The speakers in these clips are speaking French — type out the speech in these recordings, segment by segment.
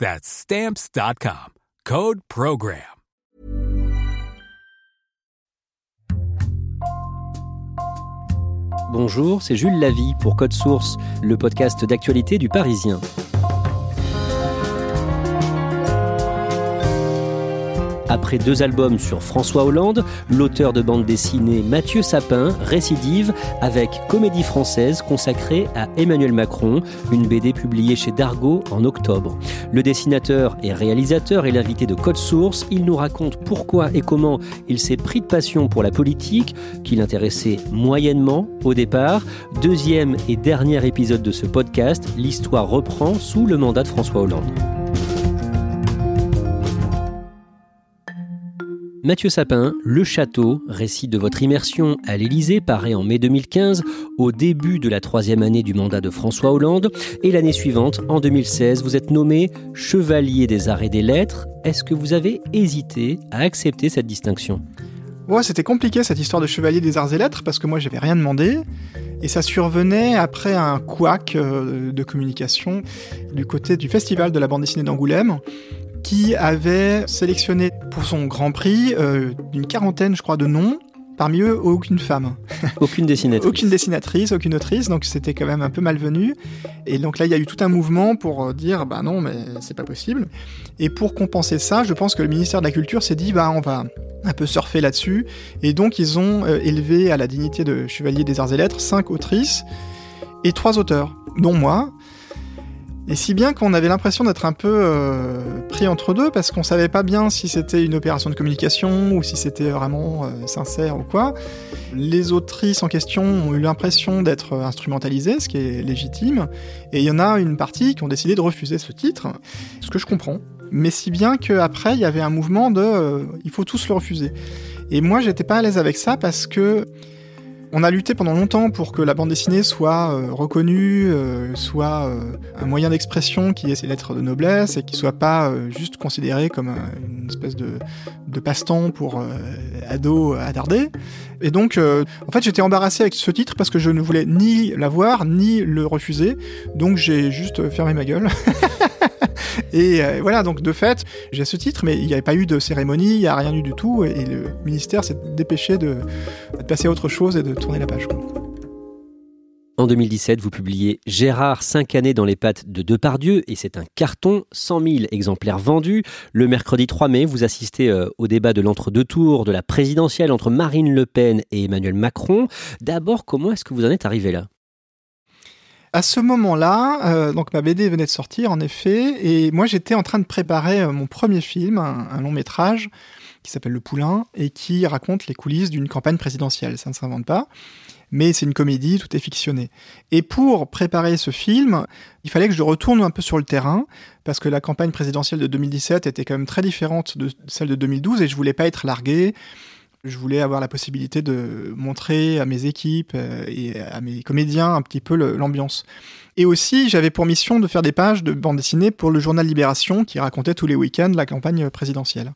That's stamps.com. Code program. Bonjour, c'est Jules Lavie pour Code Source, le podcast d'actualité du Parisien. Après deux albums sur François Hollande, l'auteur de bande dessinée Mathieu Sapin récidive avec Comédie française consacrée à Emmanuel Macron, une BD publiée chez Dargaud en octobre. Le dessinateur et réalisateur est l'invité de Code Source. Il nous raconte pourquoi et comment il s'est pris de passion pour la politique, qui l'intéressait moyennement au départ. Deuxième et dernier épisode de ce podcast, l'histoire reprend sous le mandat de François Hollande. Mathieu Sapin, Le Château, récit de votre immersion à l'Élysée, paraît en mai 2015, au début de la troisième année du mandat de François Hollande. Et l'année suivante, en 2016, vous êtes nommé Chevalier des Arts et des Lettres. Est-ce que vous avez hésité à accepter cette distinction? Ouais, c'était compliqué cette histoire de Chevalier des Arts et Lettres parce que moi j'avais rien demandé. Et ça survenait après un couac euh, de communication du côté du Festival de la bande dessinée d'Angoulême qui avait sélectionné pour son grand prix euh, une quarantaine, je crois, de noms. Parmi eux, aucune femme. Aucune dessinatrice. aucune dessinatrice, aucune autrice, donc c'était quand même un peu malvenu. Et donc là, il y a eu tout un mouvement pour euh, dire, bah non, mais c'est pas possible. Et pour compenser ça, je pense que le ministère de la Culture s'est dit, bah on va un peu surfer là-dessus. Et donc ils ont euh, élevé à la dignité de chevalier des arts et lettres cinq autrices et trois auteurs, dont moi. Et si bien qu'on avait l'impression d'être un peu euh, pris entre deux, parce qu'on savait pas bien si c'était une opération de communication ou si c'était vraiment euh, sincère ou quoi. Les autrices en question ont eu l'impression d'être instrumentalisées, ce qui est légitime, et il y en a une partie qui ont décidé de refuser ce titre, ce que je comprends. Mais si bien qu'après, il y avait un mouvement de euh, il faut tous le refuser. Et moi, j'étais pas à l'aise avec ça parce que on a lutté pendant longtemps pour que la bande dessinée soit euh, reconnue, euh, soit euh, un moyen d'expression qui ait ses lettres de noblesse et qui soit pas juste considéré comme une espèce de, de passe-temps pour ados attardés. Et donc, en fait, j'étais embarrassé avec ce titre parce que je ne voulais ni l'avoir ni le refuser. Donc, j'ai juste fermé ma gueule. Et euh, voilà, donc de fait, j'ai ce titre, mais il n'y avait pas eu de cérémonie, il n'y a rien eu du tout, et le ministère s'est dépêché de, de, passer à autre chose et de tourner la page. En 2017, vous publiez Gérard, 5 années dans les pattes de Depardieu, et c'est un carton, 100 000 exemplaires vendus. Le mercredi 3 mai, vous assistez euh, au débat de l'entre-deux tours de la présidentielle entre Marine Le Pen et Emmanuel Macron. D'abord, comment est-ce que vous en êtes arrivé là? À ce moment-là, euh, donc ma BD venait de sortir en effet, et moi j'étais en train de préparer euh, mon premier film, un, long métrage qui s'appelle Le Poulain et qui raconte les coulisses d'une campagne présidentielle. Ça ne s'invente pas, mais c'est une comédie, tout est fictionné. Et pour préparer ce film, il fallait que je retourne un peu sur le terrain parce que la campagne présidentielle de 2017 était quand même très différente de celle de 2012 et je voulais pas être largué. Je voulais avoir la possibilité de montrer à mes équipes euh, et à mes comédiens un petit peu l'ambiance. Et aussi, j'avais pour mission de faire des pages de bande dessinée pour le journal Libération qui racontait tous les week-ends la campagne présidentielle.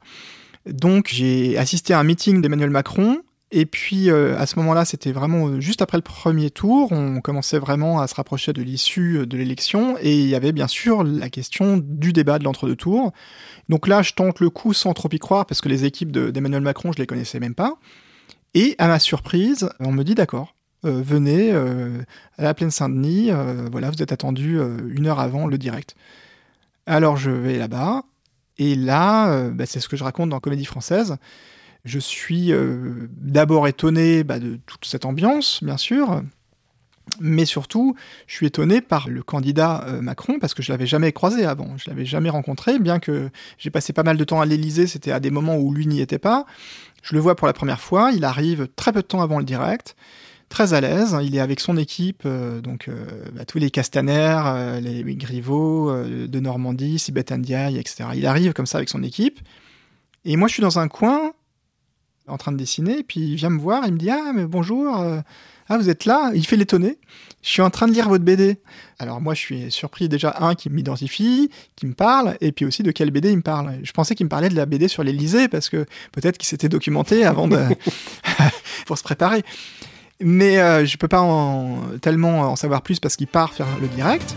Donc j'ai assisté à un meeting d'Emmanuel Macron et puis euh, à ce moment-là, c'était vraiment euh, juste après le premier tour, on commençait vraiment à se rapprocher de l'issue euh, de l'élection, et il y avait bien sûr la question du débat de l'entre-deux tours. Donc là, je tente le coup sans trop y croire, parce que les équipes d'Emmanuel Macron, je les connaissais même pas. Et à ma surprise, on me dit d'accord, venez à la plaine Saint-Denis, voilà, vous êtes attendu une heure avant le direct. Alors je vais là-bas, et là, bah, c'est ce que je raconte dans Comédie française. Je suis euh, d'abord étonné bah, de toute cette ambiance, bien sûr, mais surtout, je suis étonné par le candidat euh, Macron parce que je l'avais jamais croisé avant, je l'avais jamais rencontré, bien que j'ai passé pas mal de temps à l'Élysée, c'était à des moments où lui n'y était pas. Je le vois pour la première fois, il arrive très peu de temps avant le direct, très à l'aise, il est avec son équipe, euh, donc bah, tous les Castaner, les Griveaux de Normandie, Sibeth Ndiaye, etc. Il arrive comme ça avec son équipe, et moi je suis dans un coin en train de dessiner, puis il vient me voir, il me dit Ah, mais bonjour, euh, ah, vous êtes là Il fait l'étonner. Je suis en train de lire votre BD. Alors moi, je suis surpris déjà, un, qui m'identifie, qui me parle, et puis aussi de quelle BD il me parle. Je pensais qu'il me parlait de la BD sur l'Elysée, parce que peut-être qu'il s'était documenté avant de. pour se préparer. Mais euh, je peux pas en... tellement en savoir plus parce qu'il part faire le direct.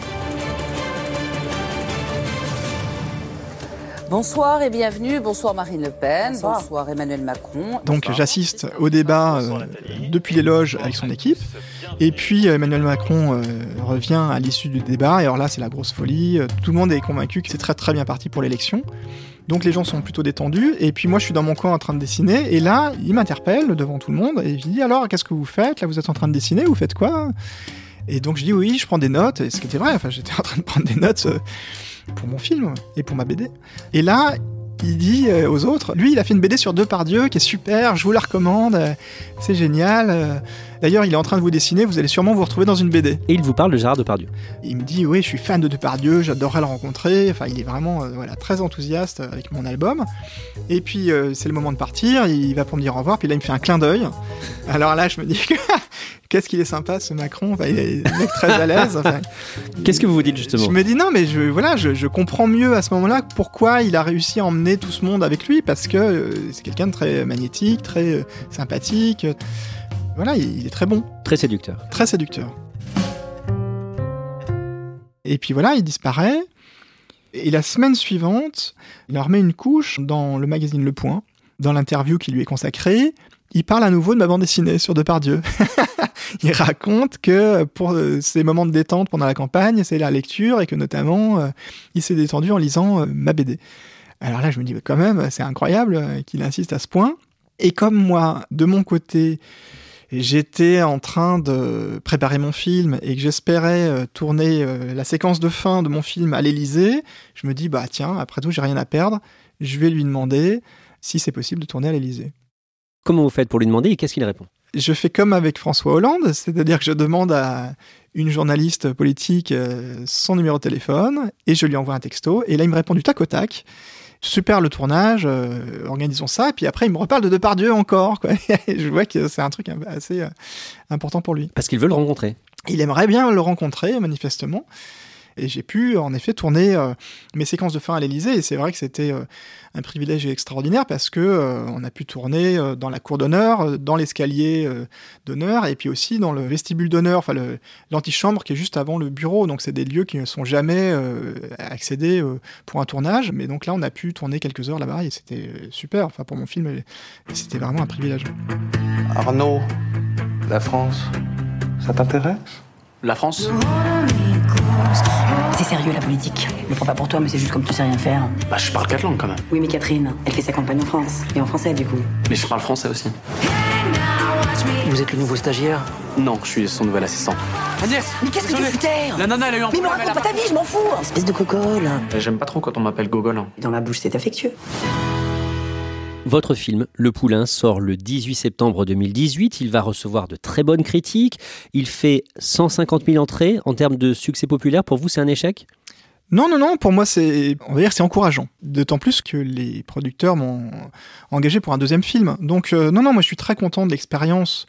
Bonsoir et bienvenue. Bonsoir Marine Le Pen. Bonsoir, Emmanuel Macron. Donc j'assiste au débat euh, depuis les loges avec son équipe. Et puis Emmanuel Macron euh, revient à l'issue du débat. Et alors là, c'est la grosse folie. Euh, tout le monde est convaincu que c'est très très bien parti pour l'élection. Donc les gens sont plutôt détendus. Et puis moi, je suis dans mon coin en train de dessiner. Et là, il m'interpelle devant tout le monde. Et il dit alors, qu'est-ce que vous faites? Là, vous êtes en train de dessiner Vous faites quoi? Et donc je dis oui, je prends des notes. Et ce qui était vrai. Enfin, j'étais en train de prendre des notes pour mon film et pour ma BD. Et là, il dit euh, aux autres, lui, il a fait une BD sur deux par Dieu qui est super, je vous la recommande, euh, c'est génial. Euh. D'ailleurs, il est en train de vous dessiner, vous allez sûrement vous retrouver dans une BD. Et il vous parle de Gérard Depardieu. Il me dit, oui, je suis fan de Depardieu, j'adorerais le rencontrer. Enfin, il est vraiment voilà, très enthousiaste avec mon album. Et puis, c'est le moment de partir, il va pour me dire au revoir, puis là, il me fait un clin d'œil. Alors là, je me dis, qu'est-ce qu'il est sympa ce Macron, enfin, il est mec très à l'aise. qu'est-ce que vous vous dites justement Je me dis non, mais je, voilà, je, comprends mieux à ce moment-là pourquoi il a réussi à emmener tout ce monde avec lui, parce que euh, c'est quelqu'un de très magnétique, très euh, sympathique. Voilà, il, est très bon. Très séducteur. Très séducteur. Et puis voilà, il disparaît. Et la semaine suivante, il leur met une couche dans le magazine Le Point, dans l'interview qui lui est consacrée il parle à nouveau de ma bande dessinée sur Depardieu. il raconte que pour ses moments de détente pendant la campagne, c'est la lecture et que notamment euh, il s'est détendu en lisant euh, ma BD. Alors là, je me dis quand même, c'est incroyable euh, qu'il insiste à ce point. Et comme moi, de mon côté, j'étais en train de préparer mon film et que j'espérais tourner la séquence de fin de mon film à l'Elysée, je me dis bah tiens, après tout, j'ai rien à perdre, je vais lui demander si c'est possible de tourner à l'Elysée. Comment vous faites pour lui demander et qu'est-ce qu'il répond? Je fais comme avec François Hollande, c'est-à-dire que je demande à une journaliste politique euh, son numéro de téléphone et je lui envoie un texto et là il me répond du tac au tac. Super le tournage, euh, organisons ça. Et puis après, il me reparle de Depardieu encore. je vois que c'est un truc assez euh, important pour lui. Parce qu'il veut le rencontrer. Il aimerait bien le rencontrer, manifestement. Et j'ai pu en effet tourner euh, mes séquences de fin à l'Elysée. Et c'est vrai que c'était euh, un privilège extraordinaire parce que euh, on a pu tourner dans la cour d'honneur, dans l'escalier d'honneur, et puis aussi dans le vestibule d'honneur, enfin l'antichambre qui est juste avant le bureau. Donc c'est des lieux qui ne sont jamais accédés pour un tournage. Mais donc là, on a pu tourner quelques heures là-bas et c'était super. Enfin pour mon film, c'était vraiment un privilège. Arnaud, la France, ça t'intéresse? La France? C'est sérieux la politique. Je le prends pas pour toi, mais c'est juste comme tu sais rien faire. Bah, je parle quatre langues quand même. Oui, mais Catherine, elle fait sa campagne en France. Et en français, du coup. Mais je parle français aussi. Vous êtes le nouveau stagiaire? Non, je suis son nouvel assistant. Agnès Mais qu'est-ce que tu fous La nana, elle a eu un Mais me raconte pas ta vie, je m'en fous Espèce de cocole J'aime pas trop quand on m'appelle Gogol. Dans la bouche, c'est affectueux. Votre film, Le Poulain, sort le 18 septembre 2018. Il va recevoir de très bonnes critiques. Il fait 150 000 entrées. En termes de succès populaire, pour vous, c'est un échec? Non, non, non, pour moi, c'est, on va dire, c'est encourageant. D'autant plus que les producteurs m'ont engagé pour un deuxième film. Donc, euh, non, non, moi, je suis très content de l'expérience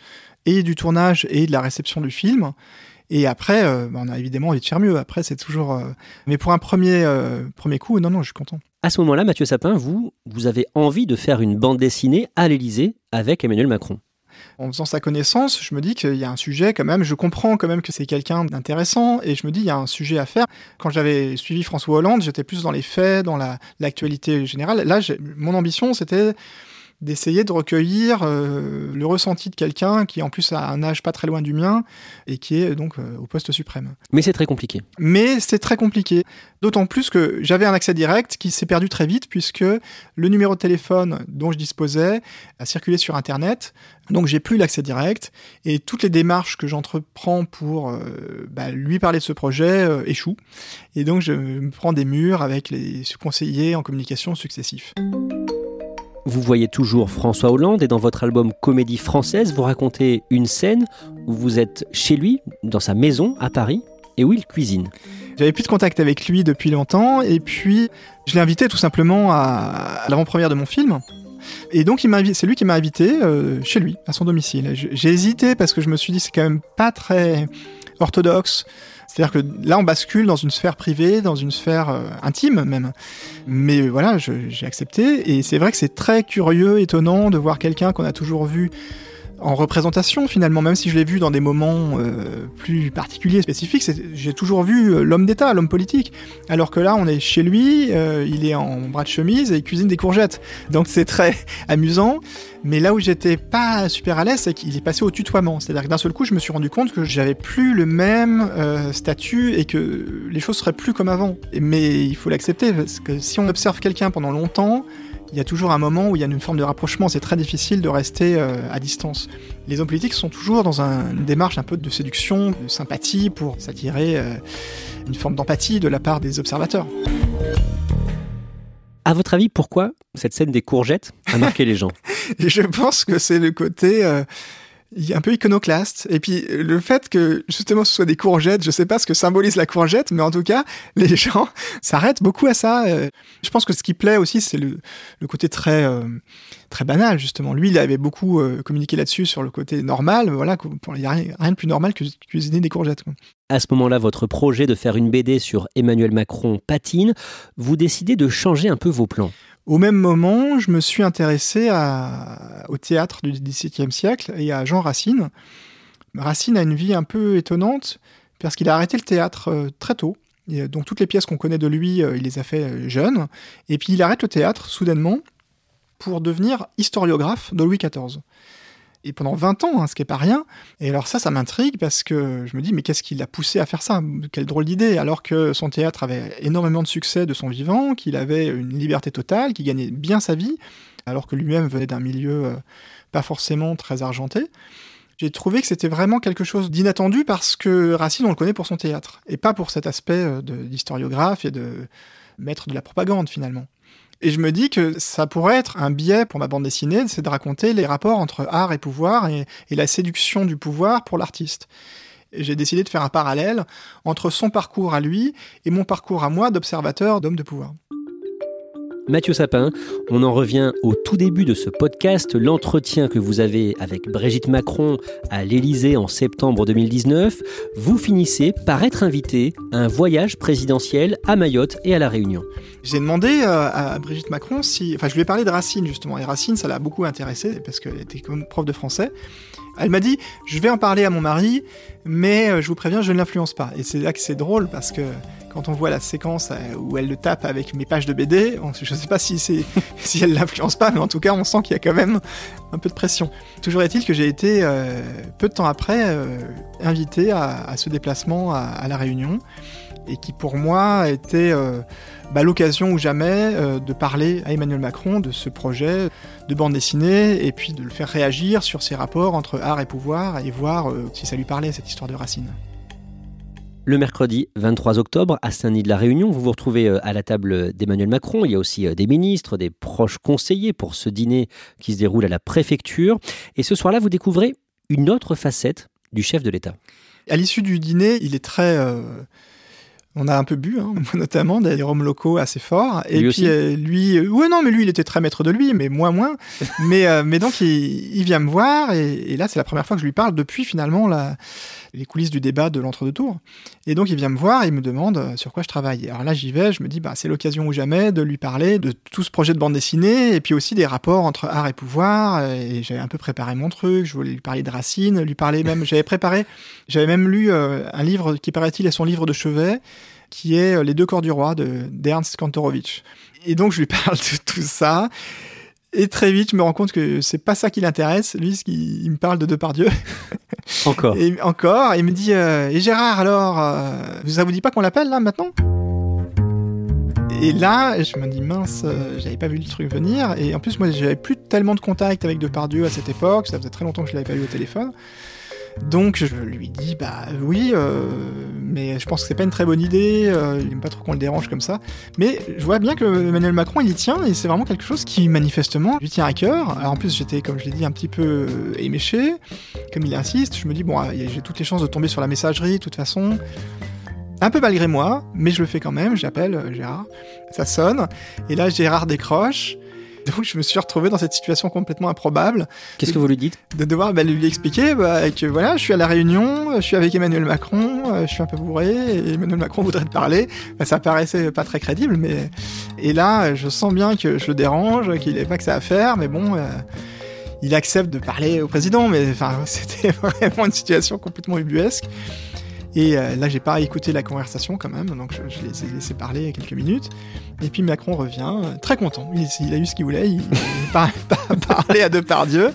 et du tournage et de la réception du film. Et après, euh, bah, on a évidemment envie de faire mieux. Après, c'est toujours. Euh, mais pour un premier, premier coup, non, non, je suis content. À ce moment-là, Mathieu Sapin, vous, avez envie de faire une bande dessinée à l'Élysée avec Emmanuel Macron. En faisant sa connaissance, je me dis qu'il y a un sujet quand même, je comprends quand même que c'est quelqu'un d'intéressant et je me dis il y a un sujet à faire. Quand j'avais suivi François Hollande, j'étais plus dans les faits, dans l'actualité générale. Là, mon ambition, c'était d'essayer de recueillir euh, le ressenti de quelqu'un qui en plus a un âge pas très loin du mien et qui est donc euh, au poste suprême. Mais c'est très compliqué. Mais c'est très compliqué. D'autant plus que j'avais un accès direct qui s'est perdu très vite puisque le numéro de téléphone dont je disposais a circulé sur Internet. Donc j'ai plus l'accès direct et toutes les démarches que j'entreprends pour euh, bah, lui parler de ce projet échouent. Et donc je me prends des murs avec les conseillers en communication successifs. Vous voyez toujours François Hollande et dans votre album Comédie française, vous racontez une scène où vous êtes chez lui, dans sa maison à Paris, et où il cuisine. J'avais plus de contact avec lui depuis longtemps et puis je l'ai invité tout simplement à, l'avant-première de mon film. Et donc c'est lui qui m'a invité euh, chez lui, à son domicile. J'ai hésité parce que je me suis dit c'est quand même pas très orthodoxe c'est-à-dire que là, on bascule dans une sphère privée, dans une sphère euh, intime même. Mais voilà, j'ai accepté. Et c'est vrai que c'est très curieux, étonnant de voir quelqu'un qu'on a toujours vu en représentation finalement, même si je l'ai vu dans des moments euh, plus particuliers, spécifiques, j'ai toujours vu euh, l'homme d'État, l'homme politique. Alors que là, on est chez lui, euh, il est en bras de chemise et il cuisine des courgettes. Donc c'est très amusant. Mais là où j'étais pas super à l'aise, c'est qu'il est passé au tutoiement. C'est-à-dire que d'un seul coup, je me suis rendu compte que j'avais plus le même statut et que les choses seraient plus comme avant. Mais il faut l'accepter parce que si on observe quelqu'un pendant longtemps, il y a toujours un moment où il y a une forme de rapprochement, c'est très difficile de rester euh, à distance. Les hommes politiques sont toujours dans une démarche un peu de séduction, de sympathie, pour s'attirer euh, une forme d'empathie de la part des observateurs. À votre avis, pourquoi cette scène des courgettes a marqué les gens? Je pense que c'est le côté... Euh, un peu iconoclaste. Et puis le fait que justement ce soit des courgettes, je sais pas ce que symbolise la courgette, mais en tout cas, les gens s'arrêtent beaucoup à ça. Euh, je pense que ce qui plaît aussi, c'est le, côté très euh, très banal justement. Lui, il avait beaucoup euh, communiqué là-dessus sur le côté normal. Voilà, il n'y a rien, de plus normal que cuisiner des courgettes. À ce moment-là, votre projet de faire une BD sur Emmanuel Macron patine. Vous décidez de changer un peu vos plans. Au même moment, je me suis intéressé au théâtre du XVIIe siècle et à Jean Racine. Racine a une vie un peu étonnante parce qu'il a arrêté le théâtre euh, très tôt. donc toutes les pièces qu'on connaît de lui, euh, il les a fait euh, jeune. Et puis il arrête le théâtre soudainement pour devenir historiographe de Louis XIV et pendant 20 ans, hein, ce qui n'est pas rien. Et alors ça, ça m'intrigue parce que je me dis, mais qu'est-ce qui l'a poussé à faire ça? Quelle drôle d'idée, alors que son théâtre avait énormément de succès de son vivant, qu'il avait une liberté totale, qu'il gagnait bien sa vie, alors que lui-même venait d'un milieu euh, pas forcément très argenté. J'ai trouvé que c'était vraiment quelque chose d'inattendu parce que Racine, on le connaît pour son théâtre, et pas pour cet aspect euh, d'historiographe et de maître de la propagande finalement. Et je me dis que ça pourrait être un biais pour ma bande dessinée, c'est de raconter les rapports entre art et pouvoir et, la séduction du pouvoir pour l'artiste. J'ai décidé de faire un parallèle entre son parcours à lui et mon parcours à moi d'observateur d'homme de pouvoir. Mathieu Sapin. On en revient au tout début de ce podcast, l'entretien que vous avez avec Brigitte Macron à l'Élysée en septembre 2019. Vous finissez par être invité à un voyage présidentiel à Mayotte et à La Réunion. J'ai demandé euh, à Brigitte Macron si. Enfin, je lui ai parlé de Racine justement. Et Racine, ça l'a beaucoup intéressé parce qu'elle était comme prof de français. Elle m'a dit Je vais en parler à mon mari, mais euh, je vous préviens, je ne l'influence pas. Et c'est là que c'est drôle parce que quand on voit la séquence euh, où elle le tape avec mes pages de BD, je ne sais pas si, si elle l'influence pas, mais en tout cas, on sent qu'il y a quand même un peu de pression. Toujours est-il que j'ai été, euh, peu de temps après, euh, invité à, ce déplacement à, La Réunion, et qui pour moi était bah, l'occasion ou jamais de parler à Emmanuel Macron de ce projet de bande dessinée, et puis de le faire réagir sur ses rapports entre art et pouvoir, et voir si ça lui parlait, cette histoire de Racine. Le mercredi 23 octobre, à Saint-Denis de la Réunion, vous vous retrouvez euh, à la table d'Emmanuel Macron. Il y a aussi euh, des ministres, des proches conseillers pour ce dîner qui se déroule à la préfecture. Et ce soir-là, vous découvrez une autre facette du chef de l'État. À l'issue du dîner, il est très... Euh, On a un peu bu, hein, notamment, des rhums locaux assez forts. Et Lui puis euh, lui, euh, ouais non, mais lui il était très maître de lui, mais moi moins. mais euh, mais donc il, il vient me voir et, et là c'est la première fois que je lui parle depuis finalement la, les coulisses du débat de l'entre-deux tours. Et donc il vient me voir et il me demande euh, sur quoi je travaille. Alors là j'y vais, je me dis bah c'est l'occasion ou jamais de lui parler de tout ce projet de bande dessinée et puis aussi des rapports entre art et pouvoir. Et j'avais un peu préparé mon truc, je voulais lui parler de Racine, lui parler même, j'avais préparé, j'avais même lu un livre qui paraît-il est son livre de chevet qui est euh, Les deux corps du roi de d'Ernst Kantorowicz. Et donc je lui parle de tout ça. Et très vite, je me rends compte que c'est pas ça qui l'intéresse. Lui, qui- il me parle de Depardieu. Encore. Et encore, il me dit euh, Et Gérard, alors, euh, ça vous dit pas qu'on l'appelle là maintenant? Et là, je me dis mince, euh, j'avais pas vu le truc venir. Et en plus, moi, j'avais plus tellement de contact avec Depardieu à cette époque. Ça faisait très longtemps que je l'avais pas eu au téléphone. Donc je lui dis bah oui, euh, mais je pense que c'est pas une très bonne idée. euh, il aime pas trop qu'on le dérange comme ça. Mais je vois bien que Emmanuel Macron il y tient et c'est vraiment quelque chose qui manifestement lui tient à cœur. Alors en plus j'étais comme je l'ai dit un petit peu euh, éméché. Comme il insiste, je me dis bon ah, j'ai toutes les chances de tomber sur la messagerie de toute façon. Un peu malgré moi, mais je le fais quand même. J'appelle Gérard, ça sonne et là Gérard décroche. Donc je me suis retrouvé dans cette situation complètement improbable Qu'est-ce que vous lui dites de devoir bah, lui expliquer bah, que voilà, je suis à la Réunion, je suis avec Emmanuel Macron, euh, je suis un peu bourré, et Emmanuel Macron voudrait te parler. Bah, ça paraissait pas très crédible, mais et là, je sens bien que je le dérange, qu'il n'avait pas que ça à faire, mais bon. euh, il accepte de parler au président, mais enfin, c'était vraiment une situation complètement ubuesque. Et euh, là, j'ai pas écouté la conversation quand même, donc je, les ai laissé parler quelques minutes. Et puis Macron revient, euh, très content. Il, il a eu ce qu'il voulait, il, il par- par- parlait à Depardieu.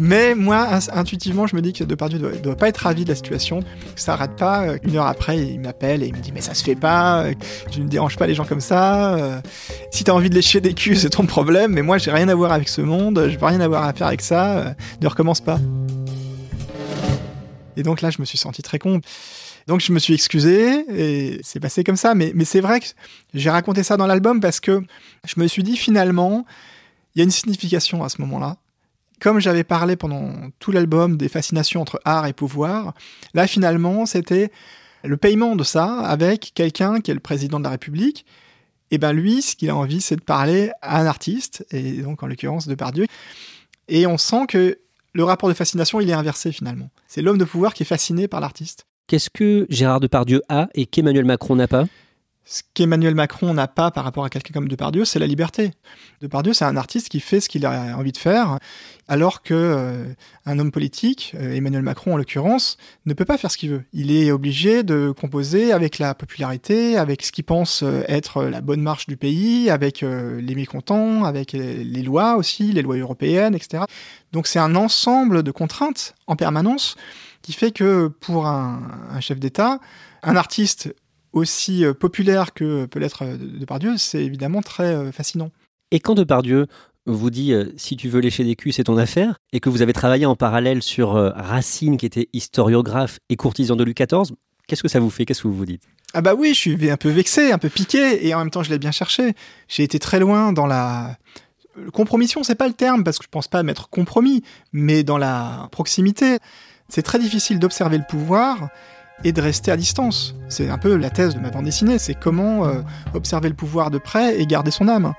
Mais moi, intuitivement, je me dis que Depardieu doit, doit pas être ravi de la situation. Ça arrête pas. euh, Une heure après, il m'appelle et il me dit mais ça se fait pas. Je ne dérange pas les gens comme ça. Si t'as envie de lécher des culs, c'est ton problème. Mais moi, j'ai rien à voir avec ce monde. Je veux rien avoir à faire avec ça. Ne recommence pas. Et donc là, je me suis senti très con. Donc je me suis excusé et c'est passé comme ça. Mais, c'est vrai que j'ai raconté ça dans l'album parce que je me suis dit finalement, il y a une signification à ce moment-là. Comme j'avais parlé pendant tout l'album des fascinations entre art et pouvoir, là finalement c'était le paiement de ça avec quelqu'un qui est le président de la République. Et ben lui, ce qu'il a envie, c'est de parler à un artiste, et donc en l'occurrence de Pardieu. Et on sent que le rapport de fascination, il est inversé finalement. C'est l'homme de pouvoir qui est fasciné par l'artiste. Qu'est-ce que Gérard Depardieu a et qu'Emmanuel Macron n'a pas? Ce qu'Emmanuel Macron n'a pas par rapport à quelqu'un comme Depardieu, c'est la liberté. Depardieu, c'est un artiste qui fait ce qu'il a envie de faire, alors que euh, un homme politique, euh, Emmanuel Macron en l'occurrence, ne peut pas faire ce qu'il veut. Il est obligé de composer avec la popularité, avec ce qu'il pense euh, être la bonne marche du pays, avec les mécontents, avec les lois aussi, les lois européennes, etc. Donc c'est un ensemble de contraintes en permanence qui fait que pour un chef d'État, un artiste aussi euh, populaire que peut l'être euh, Depardieu, c'est évidemment très euh, fascinant. Et quand Depardieu vous dit euh, si tu veux lécher des culs, c'est ton affaire, et que vous avez travaillé en parallèle sur euh, Racine, qui était historiographe et courtisan de Louis XIV, qu'est-ce que ça vous fait? Qu'est-ce que vous vous dites? Ah bah oui, je suis un peu vexé, un peu piqué, et en même temps je l'ai bien cherché. J'ai été très loin dans la... Compromission, c'est pas le terme, parce que je pense pas m'être compromis, mais dans la proximité. C'est très difficile d'observer le pouvoir et de rester à distance. C'est un peu la thèse de ma bande dessinée, c'est comment euh, observer le pouvoir de près et garder son âme.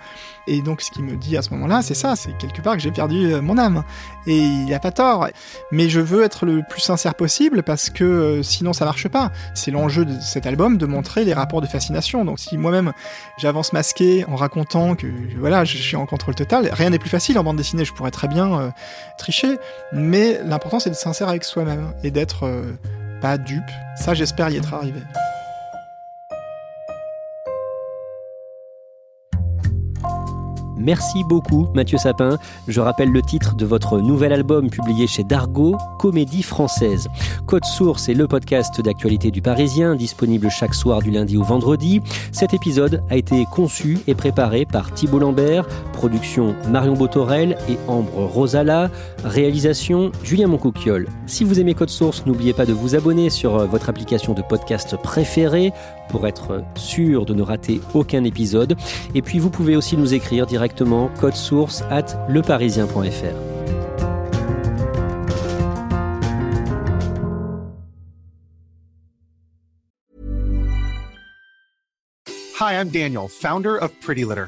Et donc ce qui me dit à ce moment-là, c'est ça, c'est quelque part que j'ai perdu euh, mon âme. Et il a pas tort. Mais je veux être le plus sincère possible parce que euh, sinon ça marche pas. C'est l'enjeu de cet album de montrer les rapports de fascination. Donc si moi-même j'avance masqué en racontant que voilà, je suis en contrôle total, rien n'est plus facile en bande dessinée, je pourrais très bien tricher. Mais l'important c'est d'être sincère avec soi-même et d'être pas dupe. Ça, j'espère y être arrivé. Merci beaucoup Mathieu Sapin. Je rappelle le titre de votre nouvel album publié chez Dargo, Comédie française. Code Source est le podcast d'actualité du Parisien, disponible chaque soir du lundi au vendredi. Cet épisode a été conçu et préparé par Thibault Lambert, production Marion Botorel et Ambre Rosala, réalisation Julien Moncouquiole. Si vous aimez Code Source, n'oubliez pas de vous abonner sur votre application de podcast préférée pour être sûr de ne rater aucun épisode. Et puis vous pouvez aussi nous écrire directement code source at leparisien.fr. Hi, I'm Daniel, founder of Pretty Litter.